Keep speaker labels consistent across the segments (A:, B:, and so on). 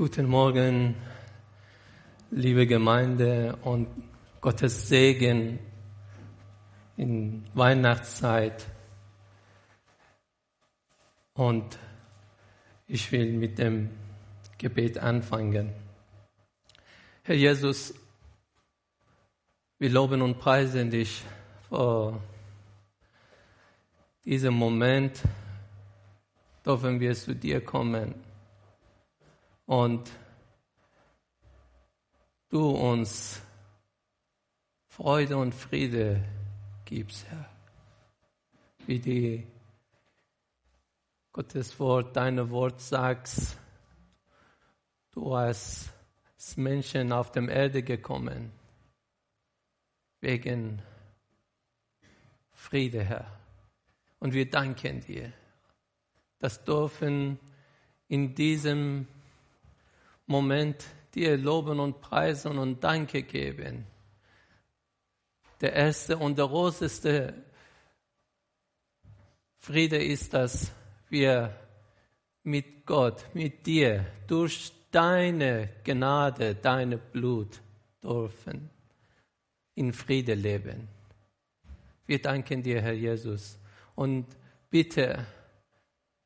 A: Guten Morgen, liebe Gemeinde und Gottes Segen in Weihnachtszeit. Und ich will mit dem Gebet anfangen. Herr Jesus, wir loben und preisen dich für diesen Moment, dürfen wir zu dir kommen und du uns Freude und Friede gibst, Herr. Wie die Gottes Wort, deine Wort sagst, du hast Menschen auf der Erde gekommen, wegen Friede, Herr. Und wir danken dir. Das dürfen in diesem Moment dir loben und preisen und Danke geben. Der erste und der großeste Friede ist, dass wir mit Gott, mit dir, durch deine Gnade, deine Blut dürfen in Friede leben. Wir danken dir, Herr Jesus. Und bitte,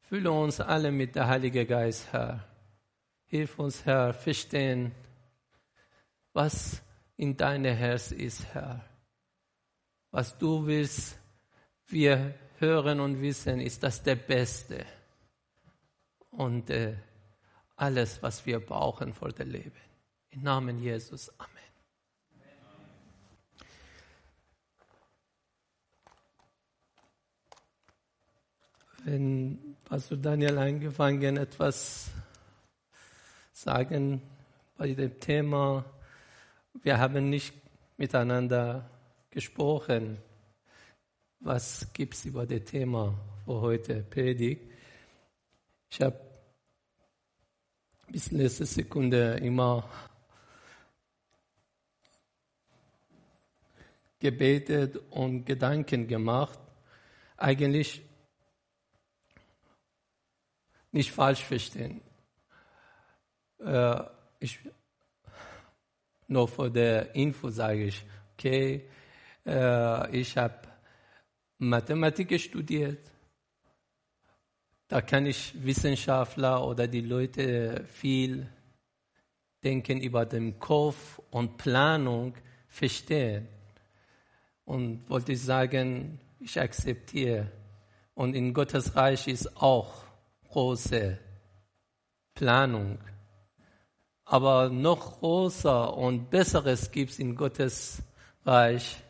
A: fülle uns alle mit der Heilige Geist, Herr Hilf uns, Herr, verstehen, was in deinem Herz ist, Herr. Was du willst, wir hören und wissen, ist das der Beste. Und äh, alles, was wir brauchen für das Leben. Im Namen Jesus. Amen. Wenn Pastor Daniel angefangen etwas sagen bei dem Thema, wir haben nicht miteinander gesprochen. Was gibt es über das Thema für heute Predigt? Ich habe bis letzte Sekunde immer gebetet und Gedanken gemacht. Eigentlich nicht falsch verstehen äh, ich, nur vor der Info sage ich, okay, äh, ich habe Mathematik studiert. Da kann ich Wissenschaftler oder die Leute viel denken über den Kopf und Planung verstehen. Und wollte ich sagen, ich akzeptiere. Und in Gottes Reich ist auch große Planung. Aber noch größer und besseres gibt es in Gottes Reich,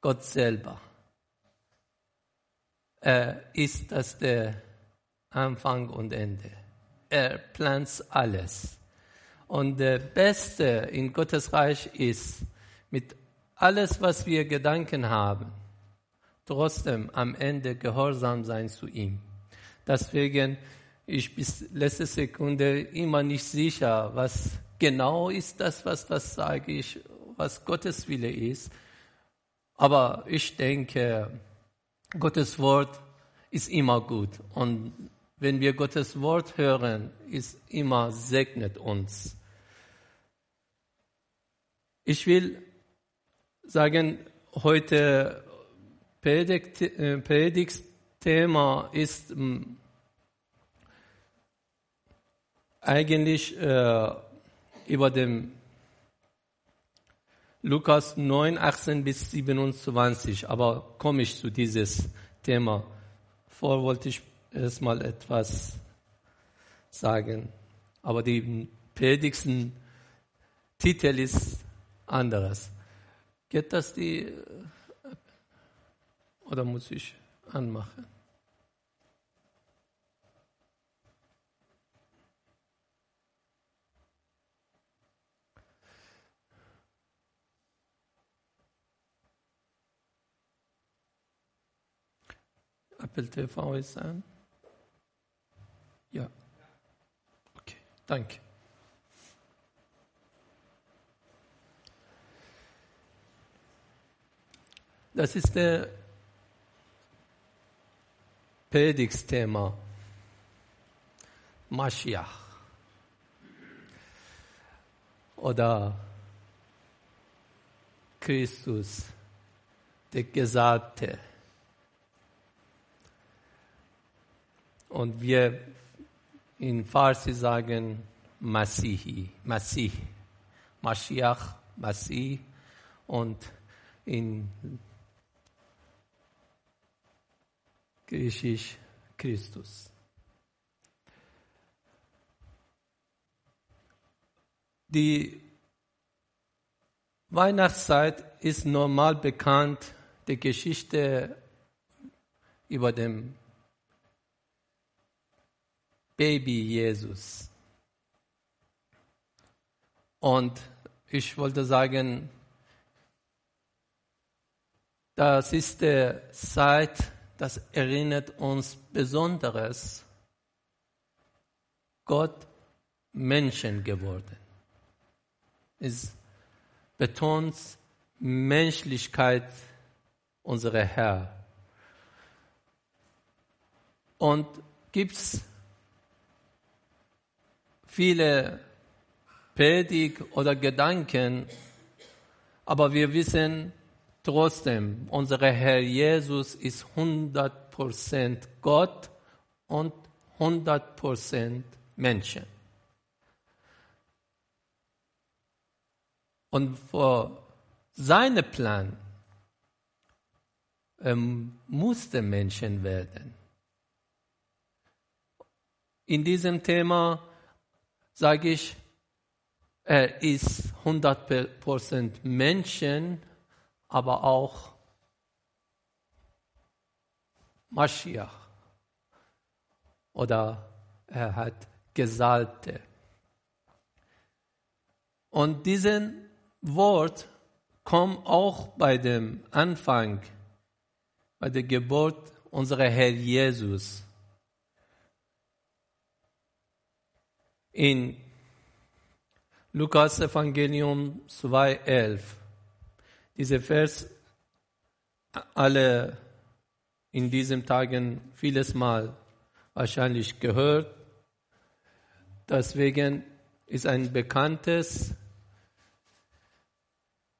A: Gott selber. Er ist das der Anfang und Ende. Er plant alles. Und der Beste in Gottes Reich ist, mit alles, was wir Gedanken haben, trotzdem am Ende gehorsam sein zu ihm. Deswegen ich bis letzte Sekunde immer nicht sicher, was genau ist das, was, was sage ich, was Gottes Wille ist. Aber ich denke, Gottes Wort ist immer gut. Und wenn wir Gottes Wort hören, ist immer segnet uns. Ich will sagen, heute Predigt, äh, Predigtthema ist eigentlich äh, über dem Lukas 9, 18 bis 27, aber komme ich zu dieses Thema. Vor wollte ich erstmal etwas sagen, aber die predigsten Titel ist anderes. Geht das die, oder muss ich anmachen? Apple TV ist an? Ja. Okay, danke. Das ist der Predigtsthema. Mashiach. oder Christus, der Gesalbte. Und wir in Farsi sagen Masihi, Masih, Mashiach, Masih und in Griechisch Christus. Die Weihnachtszeit ist normal bekannt, die Geschichte über den Baby Jesus. Und ich wollte sagen, das ist die Zeit, das erinnert uns Besonderes, Gott Menschen geworden. Es betont Menschlichkeit unserer Herr. Und gibt es viele Predigt oder Gedanken, aber wir wissen trotzdem, unser Herr Jesus ist 100% Gott und 100% Menschen. Und für seinen Plan ähm, musste Menschen werden. In diesem Thema sage ich, er ist 100% Menschen, aber auch Maschiach. Oder er hat Gesalbte. Und diesen Wort kommt auch bei dem Anfang, bei der Geburt unserer Herr Jesus. In Lukas Evangelium 2,11. Dieser Vers alle in diesen Tagen vieles Mal wahrscheinlich gehört. Deswegen ist ein bekanntes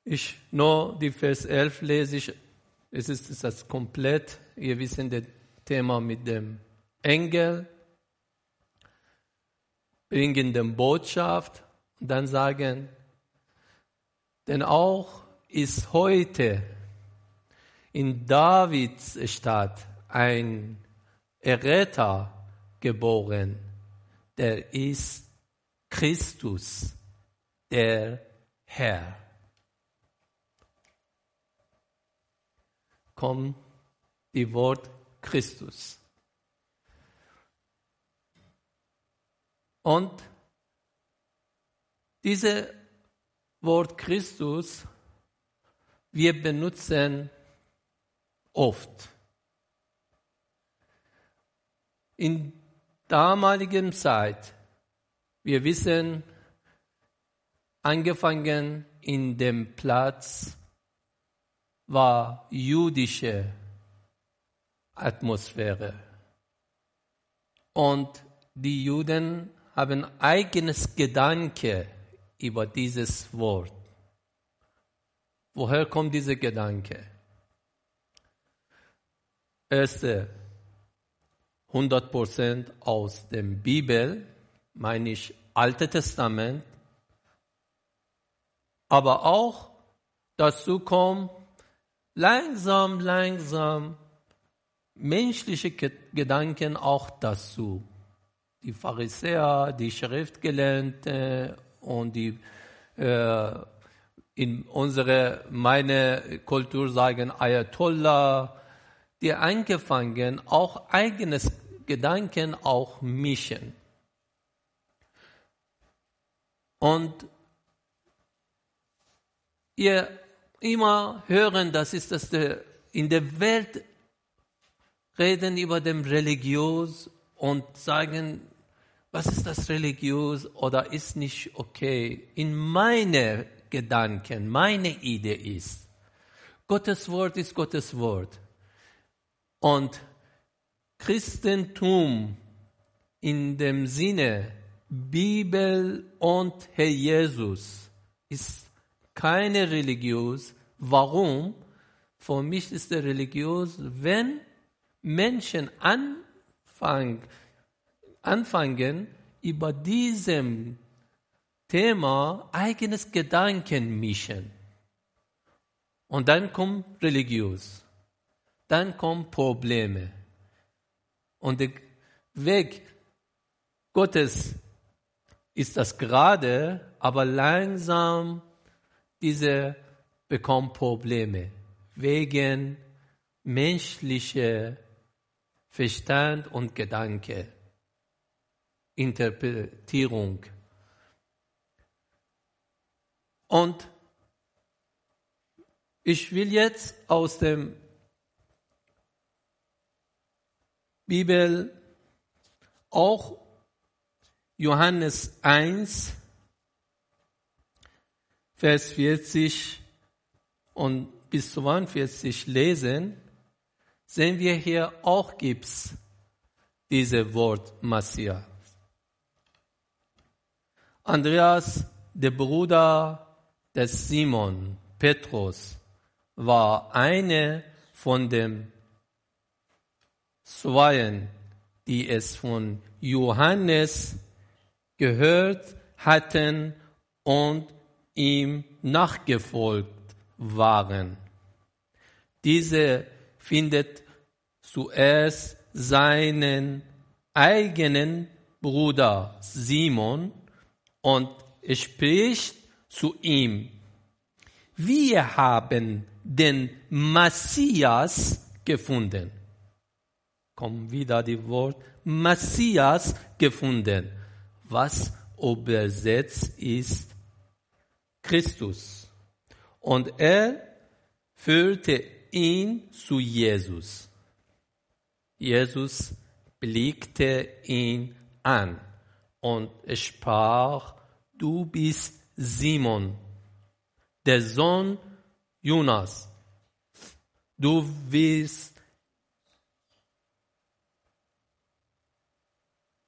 A: ich nur die Vers 11 lese ich. Es ist, ist das komplett. Ihr wisst das Thema mit dem Engel, bringen die Botschaft und dann sagen, denn auch ist heute in Davids Stadt ein Erretter geboren, der ist Christus, der Herr. kommt die Wort Christus. Und dieses Wort Christus, wir benutzen oft. In damaligen Zeit, wir wissen, angefangen in dem Platz war jüdische Atmosphäre. Und die Juden haben eigenes Gedanke über dieses Wort. Woher kommt dieser Gedanke? Erste, 100% aus der Bibel, meine ich Alte Testament, aber auch dazu kommt langsam, langsam menschliche Gedanken auch dazu. Die Pharisäer, die Schriftgelernte und die äh, in unserer, meine Kultur sagen Ayatollah, die angefangen auch eigenes Gedanken auch mischen. Und ihr immer hören, das ist das der, in der Welt reden über dem religiös und sagen, was ist das religiös oder ist nicht okay. In meine Gedanken, meine Idee ist, Gottes Wort ist Gottes Wort. Und Christentum in dem Sinne Bibel und Herr Jesus ist keine religiös. Warum? Für mich ist er religiös, wenn Menschen anfangen, anfangen über diesem Thema eigenes Gedanken mischen. Und dann kommt religiös. Dann kommen Probleme. Und der Weg Gottes ist das gerade, aber langsam diese bekommen Probleme wegen menschlicher Verstand und Gedanke, Interpretierung. Und ich will jetzt aus dem Bibel auch Johannes 1, Vers 40 und bis 42 lesen, sehen wir hier auch gibt's diese Wort Messias. Andreas, der Bruder des Simon, Petrus, war eine von den Zweien, die es von Johannes gehört hatten und ihm nachgefolgt waren. Diese findet zuerst seinen eigenen Bruder Simon und spricht zu ihm, wir haben den Messias gefunden. Kommt wieder die Wort Messias gefunden was übersetzt ist Christus. Und er führte ihn zu Jesus. Jesus blickte ihn an und sprach, du bist Simon, der Sohn Jonas. Du wirst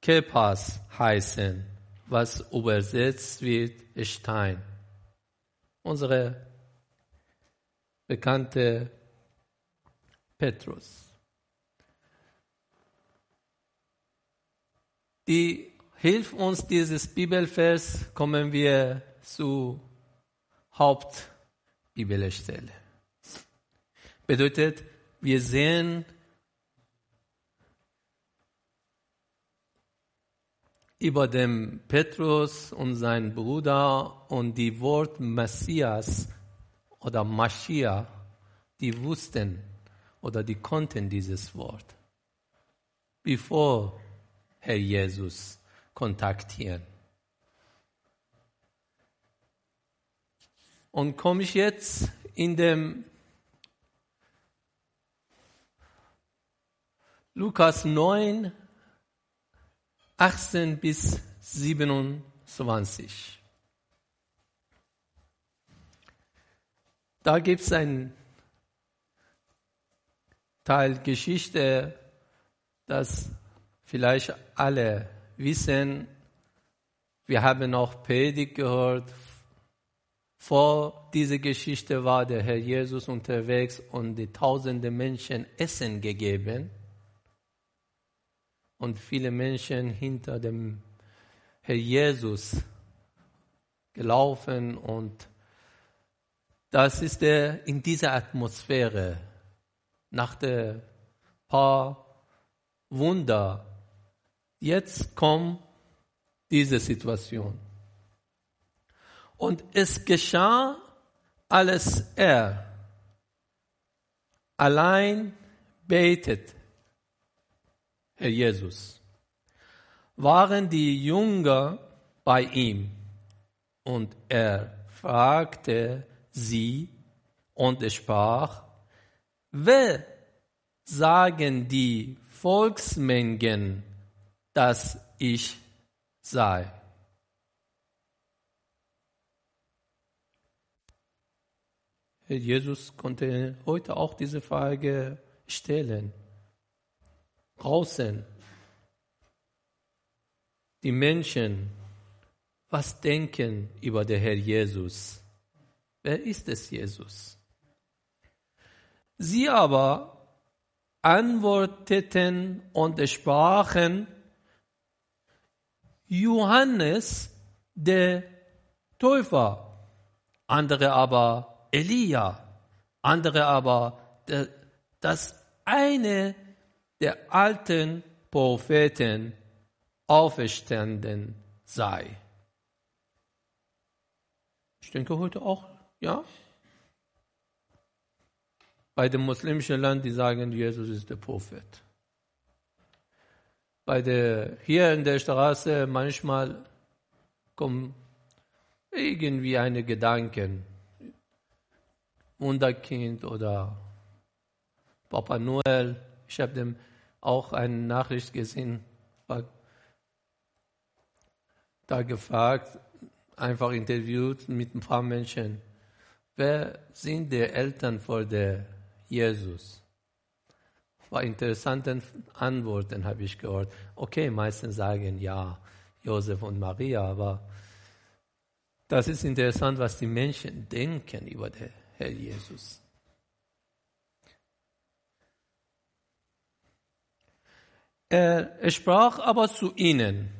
A: Kepas heißen, was übersetzt wird Stein. Unsere bekannte Petrus. Die hilft uns dieses Bibelvers, kommen wir zu Hauptbibelstelle. Bedeutet, wir sehen über dem Petrus und sein Bruder und die Wort Messias oder Maschiach, die wussten oder die konnten dieses Wort, bevor Herr Jesus kontaktieren. Und komme ich jetzt in dem Lukas 9, 18 bis 27. Da gibt es ein Teil Geschichte, das vielleicht alle wissen. Wir haben auch Predigt gehört. Vor dieser Geschichte war der Herr Jesus unterwegs und die tausende Menschen Essen gegeben und viele Menschen hinter dem Herr Jesus gelaufen und das ist der in dieser Atmosphäre nach der paar Wunder. Jetzt kommt diese Situation. Und es geschah alles er allein betet Herr Jesus, waren die Jünger bei ihm? Und er fragte sie und sprach, wer sagen die Volksmengen, dass ich sei? Herr Jesus konnte heute auch diese Frage stellen draußen die Menschen was denken über den Herr Jesus. Wer ist es, Jesus? Sie aber antworteten und sprachen, Johannes der Täufer, andere aber Elia, andere aber der, das eine der alten Propheten auferstanden sei. Ich denke heute auch, ja. Bei dem muslimischen Land, die sagen, Jesus ist der Prophet. Bei der, hier in der Straße manchmal kommen irgendwie eine Gedanken, Wunderkind oder Papa Noel. Ich habe dem auch eine Nachricht gesehen, da gefragt, einfach interviewt mit ein paar Menschen. Wer sind die Eltern vor der Jesus? War interessante Antworten habe ich gehört. Okay, meistens sagen ja, Josef und Maria, aber das ist interessant, was die Menschen denken über den Herr Jesus. Er sprach aber zu ihnen,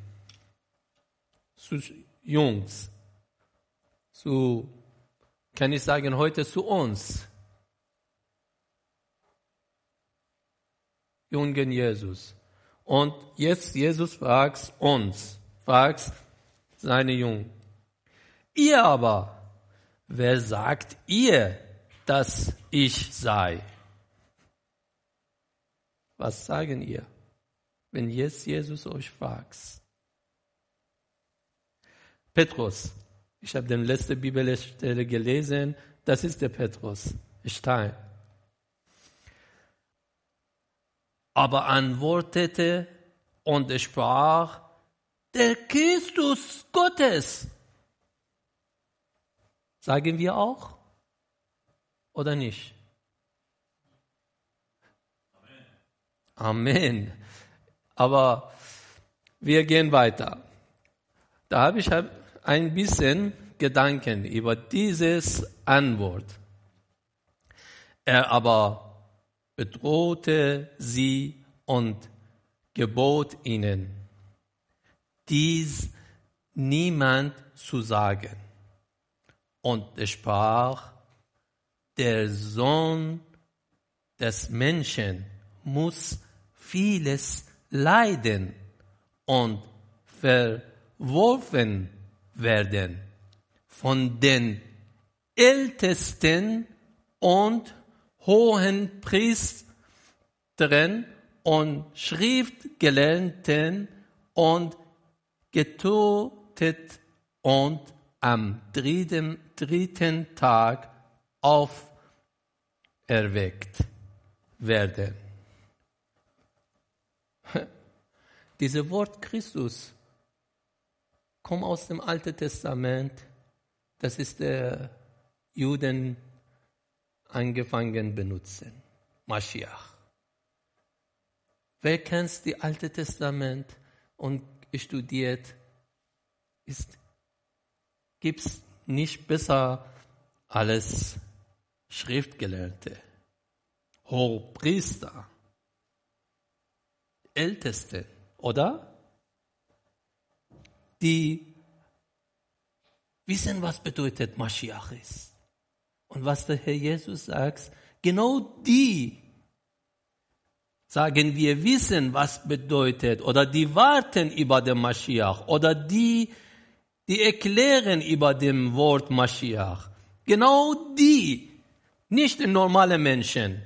A: zu Jungs, zu, kann ich sagen, heute zu uns, jungen Jesus. Und jetzt Jesus fragt uns, fragt seine Jungen. Ihr aber, wer sagt ihr, dass ich sei? Was sagen ihr, wenn jetzt Jesus euch fragt? Petrus, ich habe den letzte Bibelstelle gelesen, das ist der Petrus, Stein. Aber antwortete und sprach, der Christus Gottes. Sagen wir auch oder nicht? Amen. Amen. Aber wir gehen weiter. Da habe ich ein bisschen Gedanken über dieses Antwort. Er aber bedrohte sie und gebot ihnen, dies niemand zu sagen. Und er sprach, der Sohn des Menschen muss vieles leiden und verworfen werden von den Ältesten und hohen Priestern und Schriftgelernten und getötet und am dritten, dritten Tag auferweckt werden. Dieses Wort Christus kommt aus dem Alten Testament. Das ist der Juden angefangen benutzen. Mashiach. Wer kennt das Alte Testament und studiert, gibt es nicht besser als Schriftgelernte, Hochpriester, Älteste, oder? Die wissen, was bedeutet Mashiach ist. Und was der Herr Jesus sagt, genau die sagen wir wissen, was bedeutet, oder die warten über den Mashiach, oder die, die erklären über dem Wort Mashiach. Genau die, nicht normale Menschen,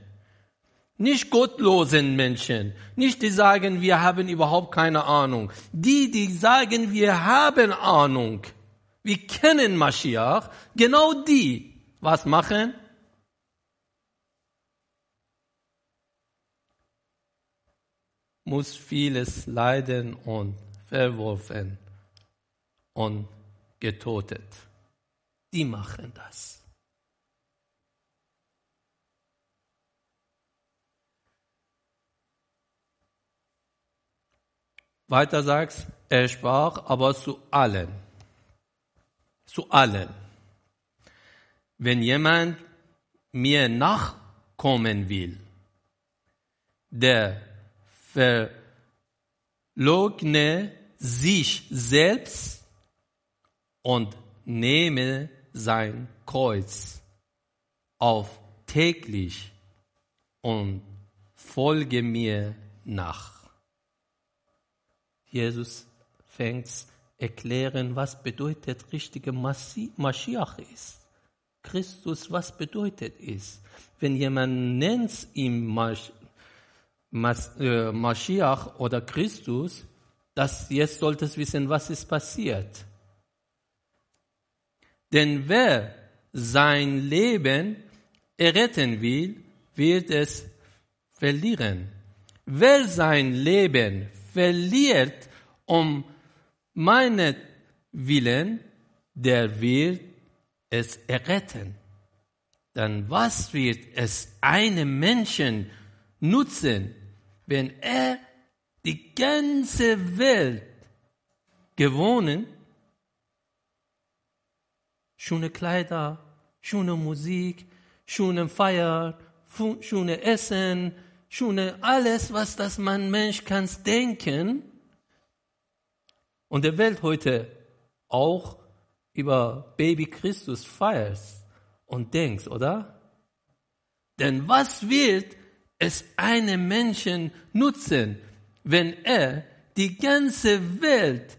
A: nicht gottlosen Menschen, nicht die sagen, wir haben überhaupt keine Ahnung. Die, die sagen, wir haben Ahnung, wir kennen Mashiach, genau die, was machen? Muss vieles leiden und verworfen und getötet. Die machen das. Weiter sagst, er sprach aber zu allen. zu allen. Wenn jemand mir nachkommen will, der verlogne sich selbst und nehme sein Kreuz auf täglich und folge mir nach. Jesus fängt erklären, was bedeutet richtige Maschiach ist. Christus, was bedeutet es? Wenn jemand nennt ihn äh, Maschiach oder Christus, das jetzt sollte es wissen, was ist passiert. Denn wer sein Leben erretten will, wird es verlieren. Wer sein Leben verliert um meinen Willen, der wird es erretten. Dann was wird es einem Menschen nutzen, wenn er die ganze Welt gewonnen, schöne Kleider, schöne Musik, schöne Feier, schöne Essen, schöne alles, was das man Mensch kann denken. Und der Welt heute auch über Baby Christus feierst und denkst, oder? Denn was wird es einem Menschen nutzen, wenn er die ganze Welt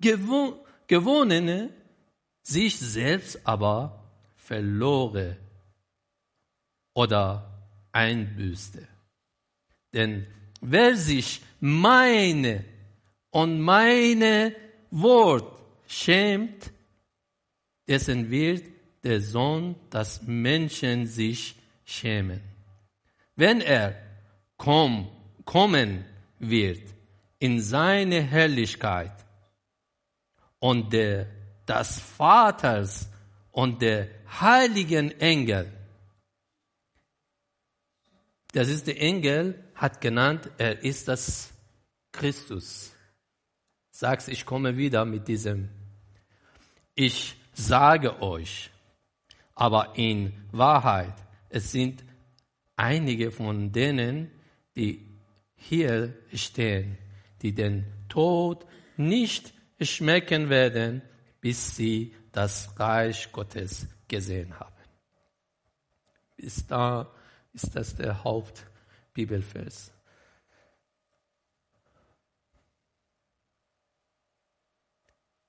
A: gewo gewonnene sich selbst aber verlore oder einbüßte. Denn wer sich meine und meine Wort schämt, dessen wird der Sohn das Menschen sich schämen. Wenn er komm, kommen wird in seine Herrlichkeit und der, des Vaters und der heiligen Engel, das ist der Engel, hat genannt, er ist das Christus. Sagst, ich komme wieder mit diesem. Ich sage euch, aber in Wahrheit, es sind einige von denen, die hier stehen, die den Tod nicht schmecken werden, bis sie das Reich Gottes gesehen haben. Bis da ist das der Hauptbibelvers.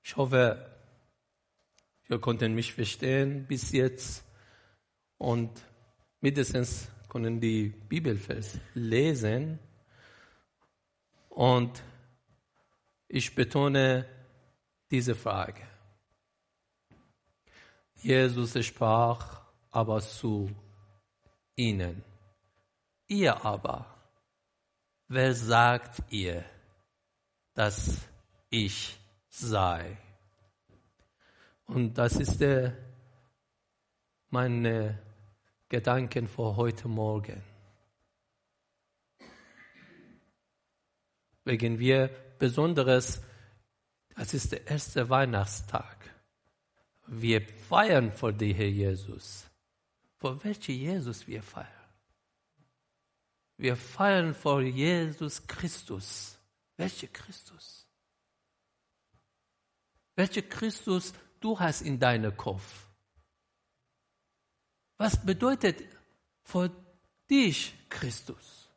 A: Ich hoffe, ihr konnten mich verstehen bis jetzt und mindestens können die Bibelvers lesen. Und ich betone diese Frage. Jesus sprach aber zu ihnen. Ihr aber, wer sagt ihr, dass ich sei? Und das ist der, meine Gedanken für heute Morgen. Wegen wir Besonderes, das ist der erste Weihnachtstag. Wir feiern vor dir, Herr Jesus. Vor welchem Jesus wir feiern? Wir feiern vor Jesus Christus. Welcher Christus? Welcher Christus du hast in deinem Kopf? Was bedeutet für dich Christus?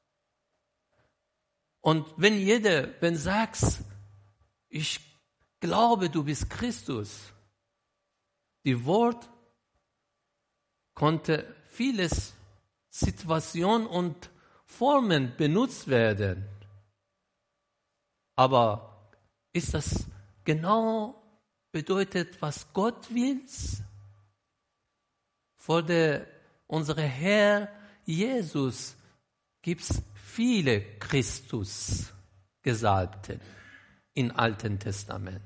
A: Und wenn jeder, wenn sagst, ich glaube, du bist Christus, die Wort konnte vieles Situation und Formen benutzt werden. Aber ist das genau bedeutet, was Gott will? Vor der, unserem Herr Jesus gibt es viele Christus-Gesalbten im Alten Testament.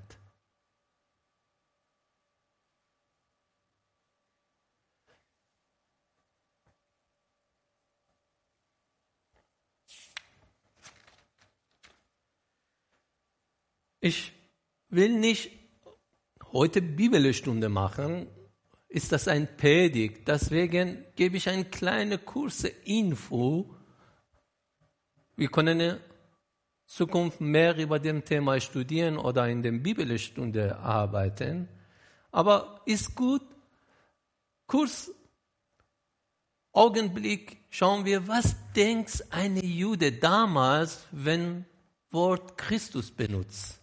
A: Ich will nicht heute Bibelstunde machen, ist das ein Predigt. Deswegen gebe ich eine kleine kurze Info. Wir können in Zukunft mehr über dem Thema studieren oder in der Bibelstunde arbeiten. Aber ist gut, kurz Augenblick schauen wir, was denkt eine Jude damals, wenn Wort Christus benutzt.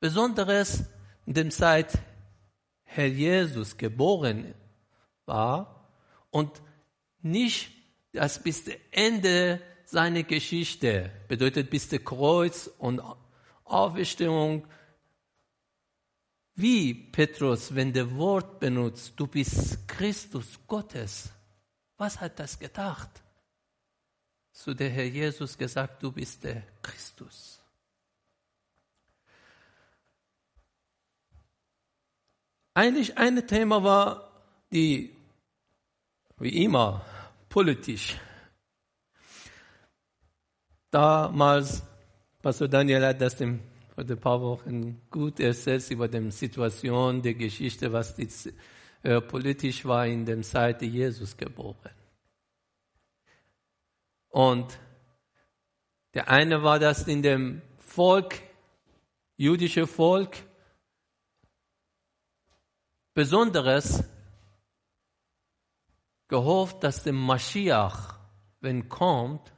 A: Besonderes in der Zeit Herr Jesus geboren war und nicht das bis zum Ende seiner Geschichte, bedeutet bis zum Kreuz und Auferstehung. Wie Petrus, wenn der Wort benutzt, du bist Christus Gottes. Was hat das gedacht? Zu der Herr Jesus gesagt, du bist der Christus. Eigentlich ein Thema war die, wie immer, politisch. Damals, Pastor Daniel hat das dem, vor ein paar Wochen gut erzählt über die Situation, die Geschichte, was die, äh, politisch war in der Zeit Jesus geboren. Und der eine war das in dem Volk, jüdische Volk, Besonderes gehofft, dass der Mashiach, wenn kommt,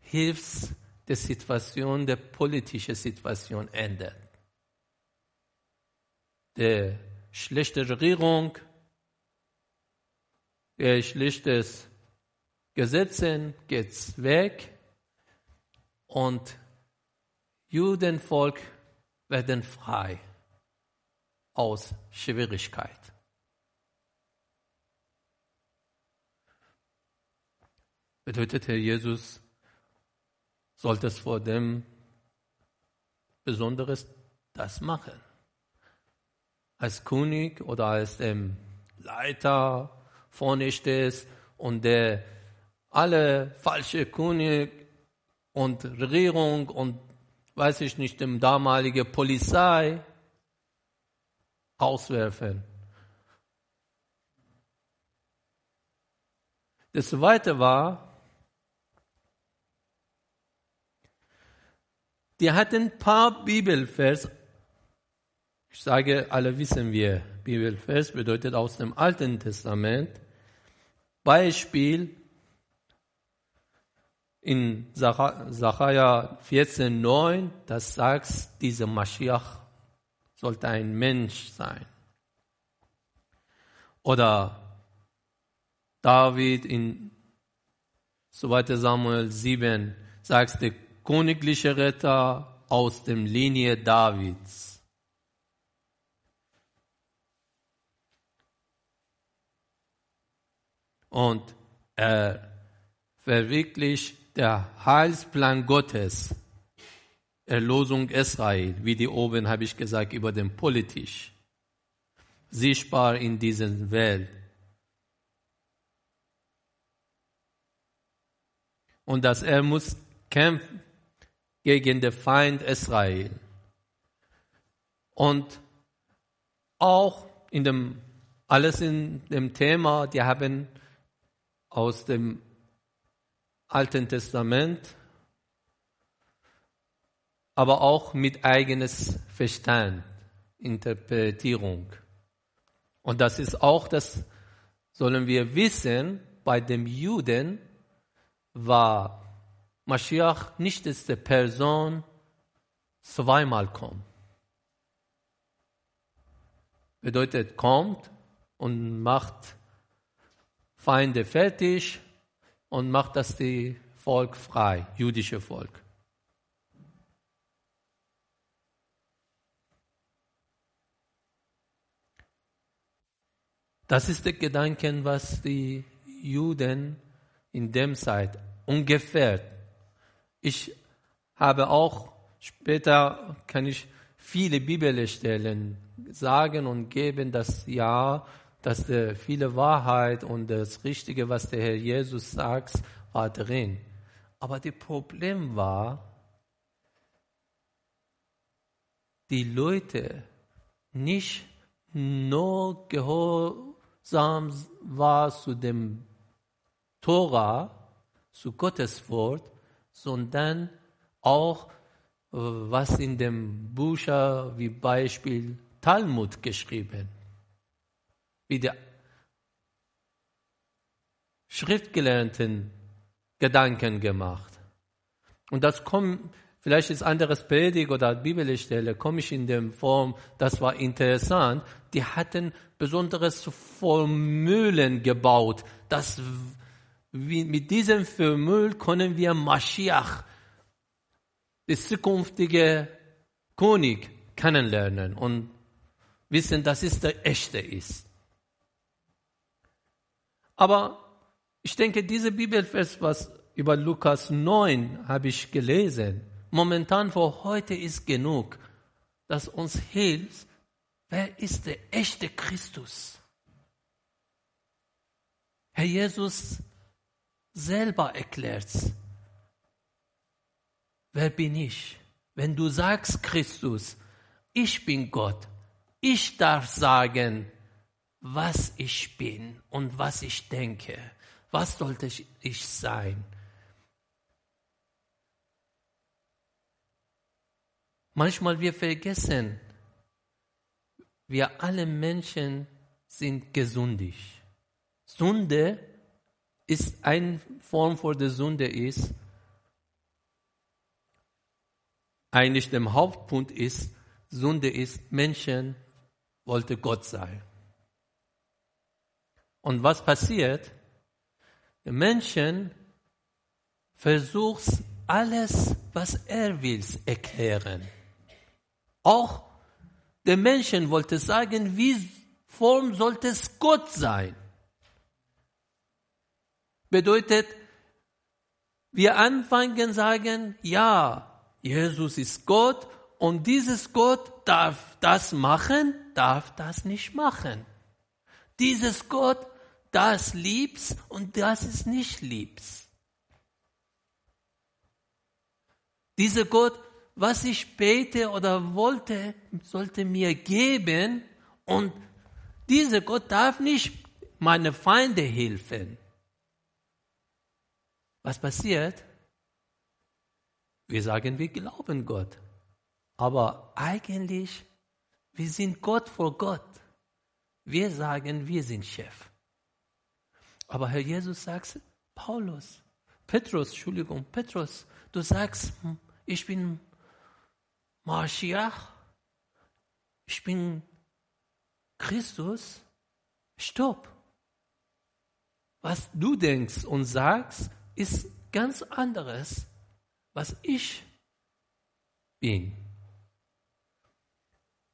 A: hilft, die Situation, der politische Situation ändert. Die schlechte Regierung, der schlechtes Gesetzen geht weg und Judenvolk werden frei aus Schwierigkeit. Bedeutet, Herr Jesus sollte es vor dem Besonderes das machen. Als König oder als dem Leiter vorne steht und der alle falsche König und Regierung und weiß ich nicht, dem damalige Polizei auswerfen. Das zweite war, die hatten ein paar Bibelvers. Ich sage, alle wissen wir, Bibelvers bedeutet aus dem Alten Testament. Beispiel in Sacharja 14,9, das sagt, dieser Maschiach sollte ein Mensch sein. Oder David in 2. Samuel 7 sagt, der königliche Retter aus der Linie Davids. Und er verwirklicht der Heilsplan Gottes Erlosung Israel, wie die oben habe ich gesagt, über den politisch, sichtbar in dieser Welt. Und dass er muss kämpfen gegen den Feind Israel. Und auch in dem, alles in dem Thema, die haben aus dem Alten Testament aber auch mit eigenes Verstand, Interpretierung. Und das ist auch das, sollen wir wissen, bei dem Juden war Mashiach nicht als die Person zweimal kommt. Bedeutet, kommt und macht Feinde fertig und macht das die Volk frei, jüdische Volk. Das ist der Gedanke, was die Juden in dem Zeit ungefähr. Ich habe auch später kann ich viele Bibelstellen sagen und geben, dass ja, dass der viele Wahrheit und das Richtige, was der Herr Jesus sagt, war drin. Aber das Problem war, die Leute nicht nur gehorsam war zu dem Tora, zu Gottes Wort, sondern auch äh, was in dem Bücher wie Beispiel Talmud geschrieben, wie die Schriftgelernten Gedanken gemacht. Und das kommt, vielleicht ist anderes Predigt oder Bibelstelle, komme ich in der Form, das war interessant. Die hatten besonderes Formulen gebaut, dass mit diesem Formul können wir Mashiach, die zukünftige König, kennenlernen und wissen, dass es der echte ist. Aber ich denke, diese Bibelvers, was über Lukas 9 habe ich gelesen, momentan für heute ist genug, dass uns hilft, wer ist der echte Christus? Herr Jesus selber erklärt, wer bin ich? Wenn du sagst Christus, ich bin Gott, ich darf sagen, was ich bin und was ich denke. Was sollte ich sein? Manchmal wir vergessen, wir alle Menschen sind gesundig. Sünde ist eine Form von der Sünde ist, eigentlich der Hauptpunkt ist, Sünde ist, Menschen wollte Gott sein. Und was passiert? Der Menschen versucht alles, was er will, erklären. Auch der Menschen wollte sagen, wie Form sollte es Gott sein. Bedeutet, wir anfangen sagen, ja, Jesus ist Gott und dieses Gott darf das machen, darf das nicht machen. Dieses Gott das liebst und das ist nicht liebst. Dieser Gott, was ich bete oder wollte, sollte mir geben und dieser Gott darf nicht meine Feinde helfen. Was passiert? Wir sagen, wir glauben Gott. Aber eigentlich, wir sind Gott vor Gott. Wir sagen, wir sind Chef. Aber Herr Jesus sagt, Paulus, Petrus, Entschuldigung, Petrus, du sagst, ich bin Mashiach, ich bin Christus. Stopp. Was du denkst und sagst, ist ganz anderes, was ich bin.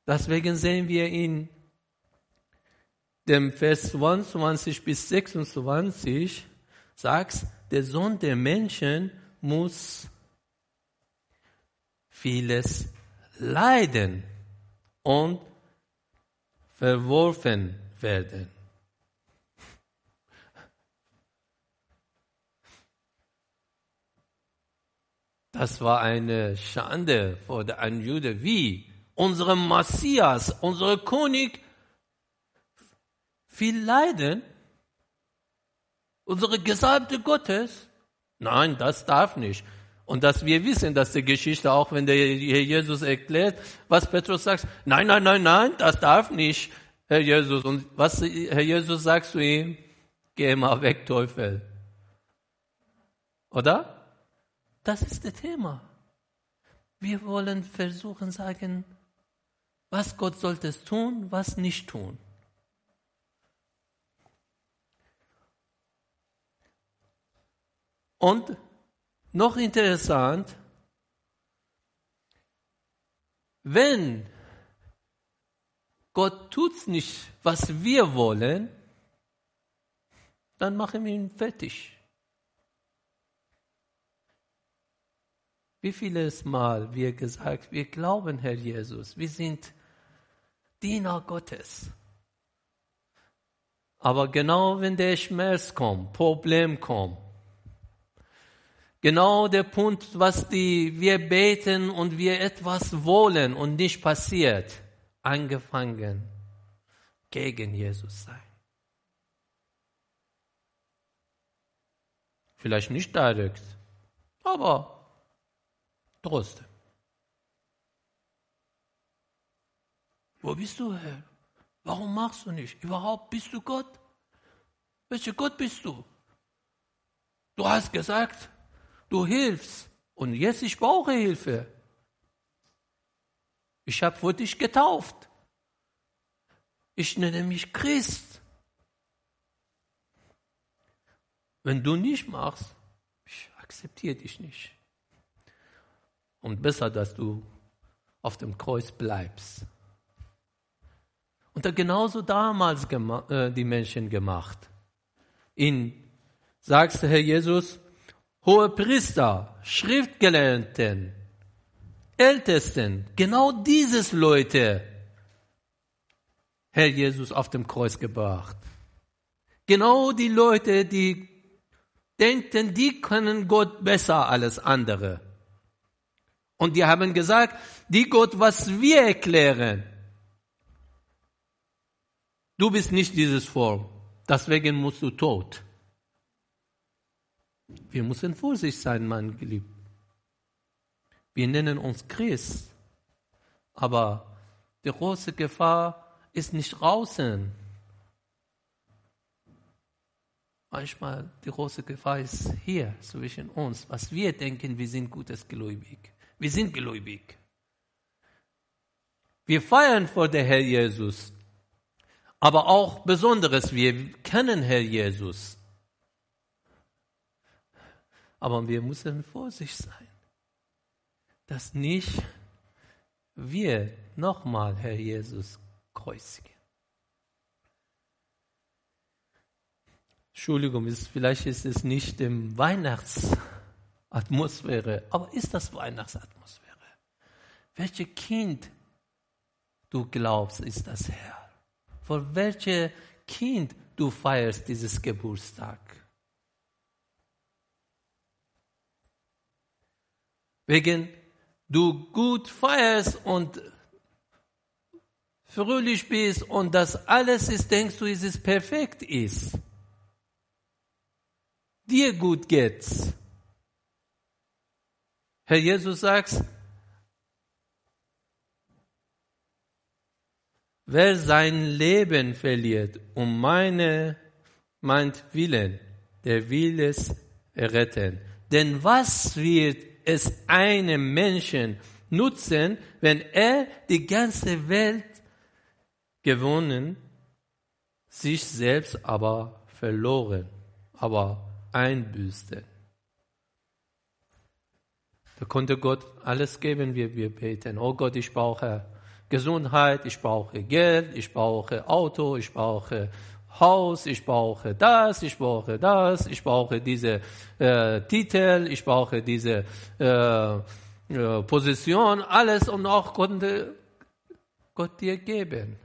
A: Deswegen sehen wir in dem Vers 22 bis 26 sagt, der Sohn der Menschen muss vieles leiden und verworfen werden. Das war eine Schande vor der Jude. Wie? Unsere Messias, unser König viel leiden? Unsere Gesalbte Gottes? Nein, das darf nicht. Und dass wir wissen, dass die Geschichte, auch wenn der Herr Jesus erklärt, was Petrus sagt, nein, nein, nein, nein, das darf nicht, Herr Jesus. Und was Herr Jesus sagt zu ihm? Geh mal weg, Teufel. Oder? Das ist das Thema. Wir wollen versuchen, sagen, was Gott sollte tun, was nicht tun. Und noch interessant, wenn Gott tut's nicht, was wir wollen, dann machen wir ihn fertig. Wie vieles Mal wir gesagt, wir glauben, Herr Jesus, wir sind Diener Gottes. Aber genau wenn der Schmerz kommt, Problem kommt, Genau der Punkt, was die, wir beten und wir etwas wollen und nicht passiert. angefangen gegen Jesus sein. Vielleicht nicht direkt, aber trotzdem. Wo bist du, Herr? Warum machst du nicht? Überhaupt bist du Gott? Welcher Gott bist du? Du hast gesagt, du hilfst und jetzt ich brauche Hilfe. Ich habe vor dich getauft. Ich nenne mich Christ. Wenn du nicht machst, ich akzeptiere dich nicht. Und besser, dass du auf dem Kreuz bleibst. Und da genauso damals äh, die Menschen gemacht. In, sagst du, Herr Jesus, hohe Priester, Schriftgelernten, Ältesten, genau dieses Leute, Herr Jesus auf dem Kreuz gebracht. Genau die Leute, die denken, die können Gott besser als andere. Und die haben gesagt, die Gott, was wir erklären, Du bist nicht dieses Form, deswegen musst du tot. Wir müssen vorsichtig sein, mein Geliebter. Wir nennen uns Christ, aber die große Gefahr ist nicht draußen. Manchmal die große Gefahr ist hier zwischen uns, was wir denken, wir sind gutes Gläubig. Wir sind gläubig. Wir feiern vor der Herr Jesus aber auch Besonderes. Wir kennen Herr Jesus. Aber wir müssen vorsichtig sein, dass nicht wir nochmal Herr Jesus kreuzigen. Entschuldigung, vielleicht ist es nicht im Weihnachtsatmosphäre, aber ist das Weihnachtsatmosphäre? Welches Kind du glaubst, ist das Herr? Für welches Kind du feierst dieses Geburtstag? Wegen du gut feierst und fröhlich bist und das alles ist, denkst du, dass es perfekt ist. Dir gut geht's. Herr Jesus sagt, Wer sein Leben verliert um meine, meint Willen, der will es retten. Denn was wird es einem Menschen nutzen, wenn er die ganze Welt gewonnen, sich selbst aber verloren, aber einbüßte? Da konnte Gott alles geben, wie wir beten. Oh Gott, ich brauche Gesundheit, ich brauche Geld, ich brauche Auto, ich brauche Haus, ich brauche das, ich brauche das, ich brauche diese äh, Titel, ich brauche diese äh, äh, Position, alles und auch konnte Gott dir geben.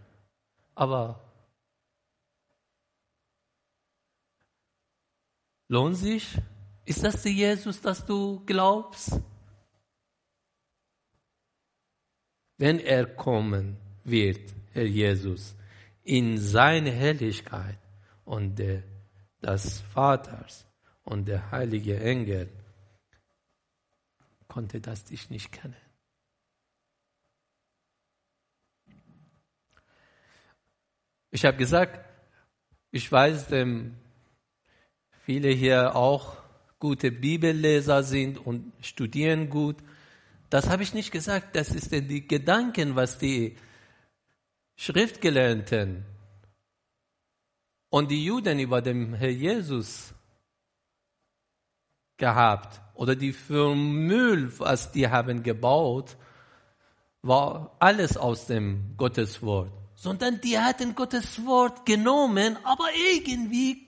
A: Aber lohnt sich? Ist das der Jesus, das du glaubst? wenn er kommen wird, Herr Jesus, in seine Herrlichkeit und der, des Vaters und der heilige Engel, konnte das dich nicht kennen. Ich habe gesagt, ich weiß, dass viele hier auch gute Bibelleser sind und studieren gut. Das habe ich nicht gesagt, das ist die Gedanken, was die Schriftgelernten und die Juden über den Herr Jesus gehabt oder die Formel, was die haben gebaut, war alles aus dem Gotteswort. Sondern die hatten Gottes Wort genommen, aber irgendwie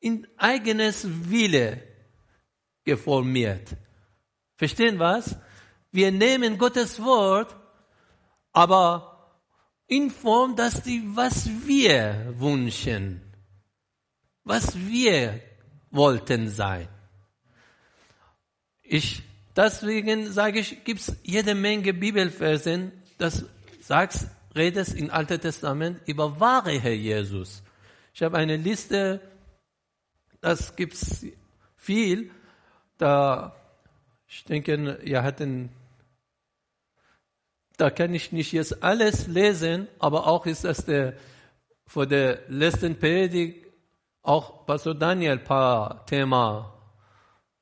A: in eigenes Wille geformiert. Verstehen was? Wir nehmen Gottes Wort, aber in Form, dass die, was wir wünschen, was wir wollten sein. Ich, deswegen sage ich, gibt es jede Menge Bibelversen, das sagst, redest im Alten Testament über wahre Herr Jesus. Ich habe eine Liste, das gibt's viel, da, ich denke, ihr hatten, da kann ich nicht jetzt alles lesen, aber auch ist das der, vor der letzten Predigt auch Pastor Daniel ein paar Thema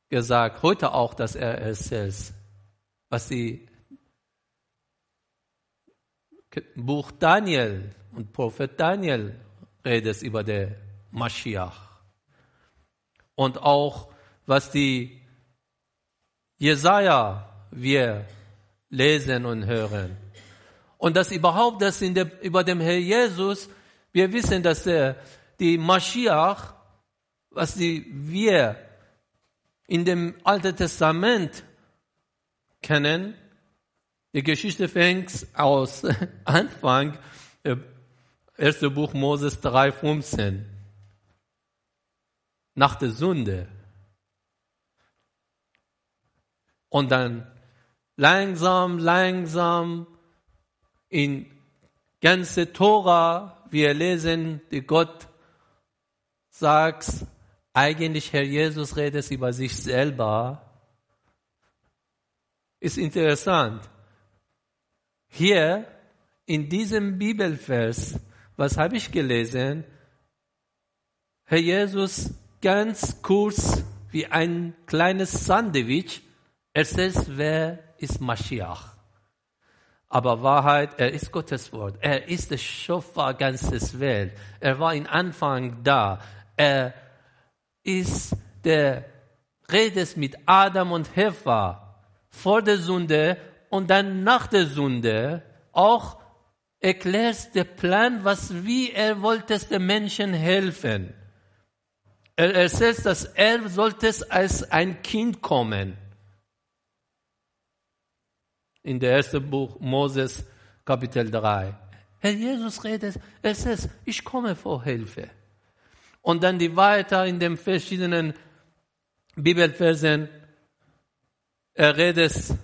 A: gesagt, heute auch, dass er erzählt, was die Buch Daniel und Prophet Daniel redet über den Mashiach. Und auch was die Jesaja wir lesen und hören. Und das überhaupt, das in der, über dem Herr Jesus, wir wissen, dass der, die Mashiach, was die, wir in dem Alten Testament kennen, die Geschichte fängt aus Anfang, äh, erste Buch Moses 3,15. Nach der Sünde. Und dann langsam, langsam in ganze Tora, wir lesen, die Gott sagt, eigentlich Herr Jesus redet über sich selber. Ist interessant. Hier in diesem Bibelvers, was habe ich gelesen? Herr Jesus ganz kurz wie ein kleines Sandwich erzählt, wer ist Mashiach. Aber Wahrheit, er ist Gottes Wort. Er ist der Schöpfer ganzes Welt. Er war in Anfang da. Er ist der Redes mit Adam und Eva vor der Sünde und dann nach der Sünde auch erklärt der Plan, was wie er wollte den Menschen helfen. Er erzählt, dass er sollte als ein Kind kommen in der ersten Buch Moses, Kapitel 3. Herr Jesus redet, er sagt, ich komme vor Hilfe. Und dann die weiter in den verschiedenen Bibelversen, er redet,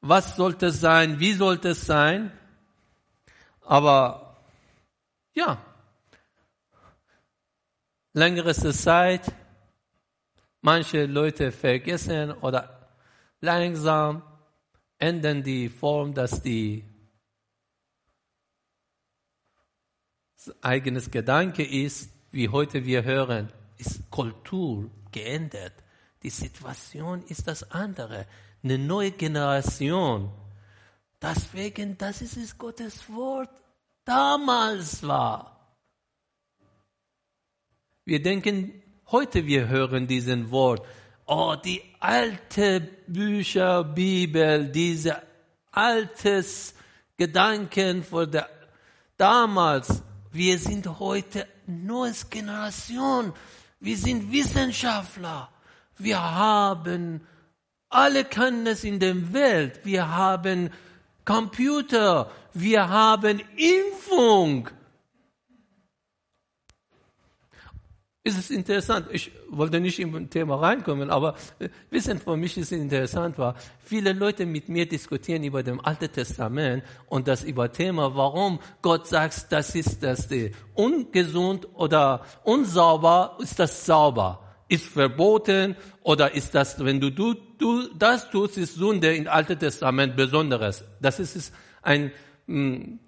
A: was sollte es sein, wie sollte es sein. Aber ja, längere Zeit, manche Leute vergessen oder langsam ändern die Form, dass die eigenes Gedanke ist, wie heute wir hören, ist Kultur geändert. Die Situation ist das andere. Eine neue Generation. Deswegen, das ist es Gottes Wort damals war. Wir denken, heute wir hören diesen Wort, oh, die alte Bücher, Bibel, diese altes Gedanken von der damals. Wir sind heute neues Generation. Wir sind Wissenschaftler. Wir haben alle Kenntnis in der Welt. Wir haben Computer. Wir haben Impfung. Ist es interessant. Ich wollte nicht im Thema reinkommen, aber äh, wissen, für mich ist es interessant war, viele Leute mit mir diskutieren über dem Alten Testament und das über Thema, warum Gott sagt, das ist das die ungesund oder unsauber, ist das sauber, ist verboten oder ist das, wenn du, du, du das tust, ist Sünde im Alten Testament Besonderes. Das ist ein mh, mm,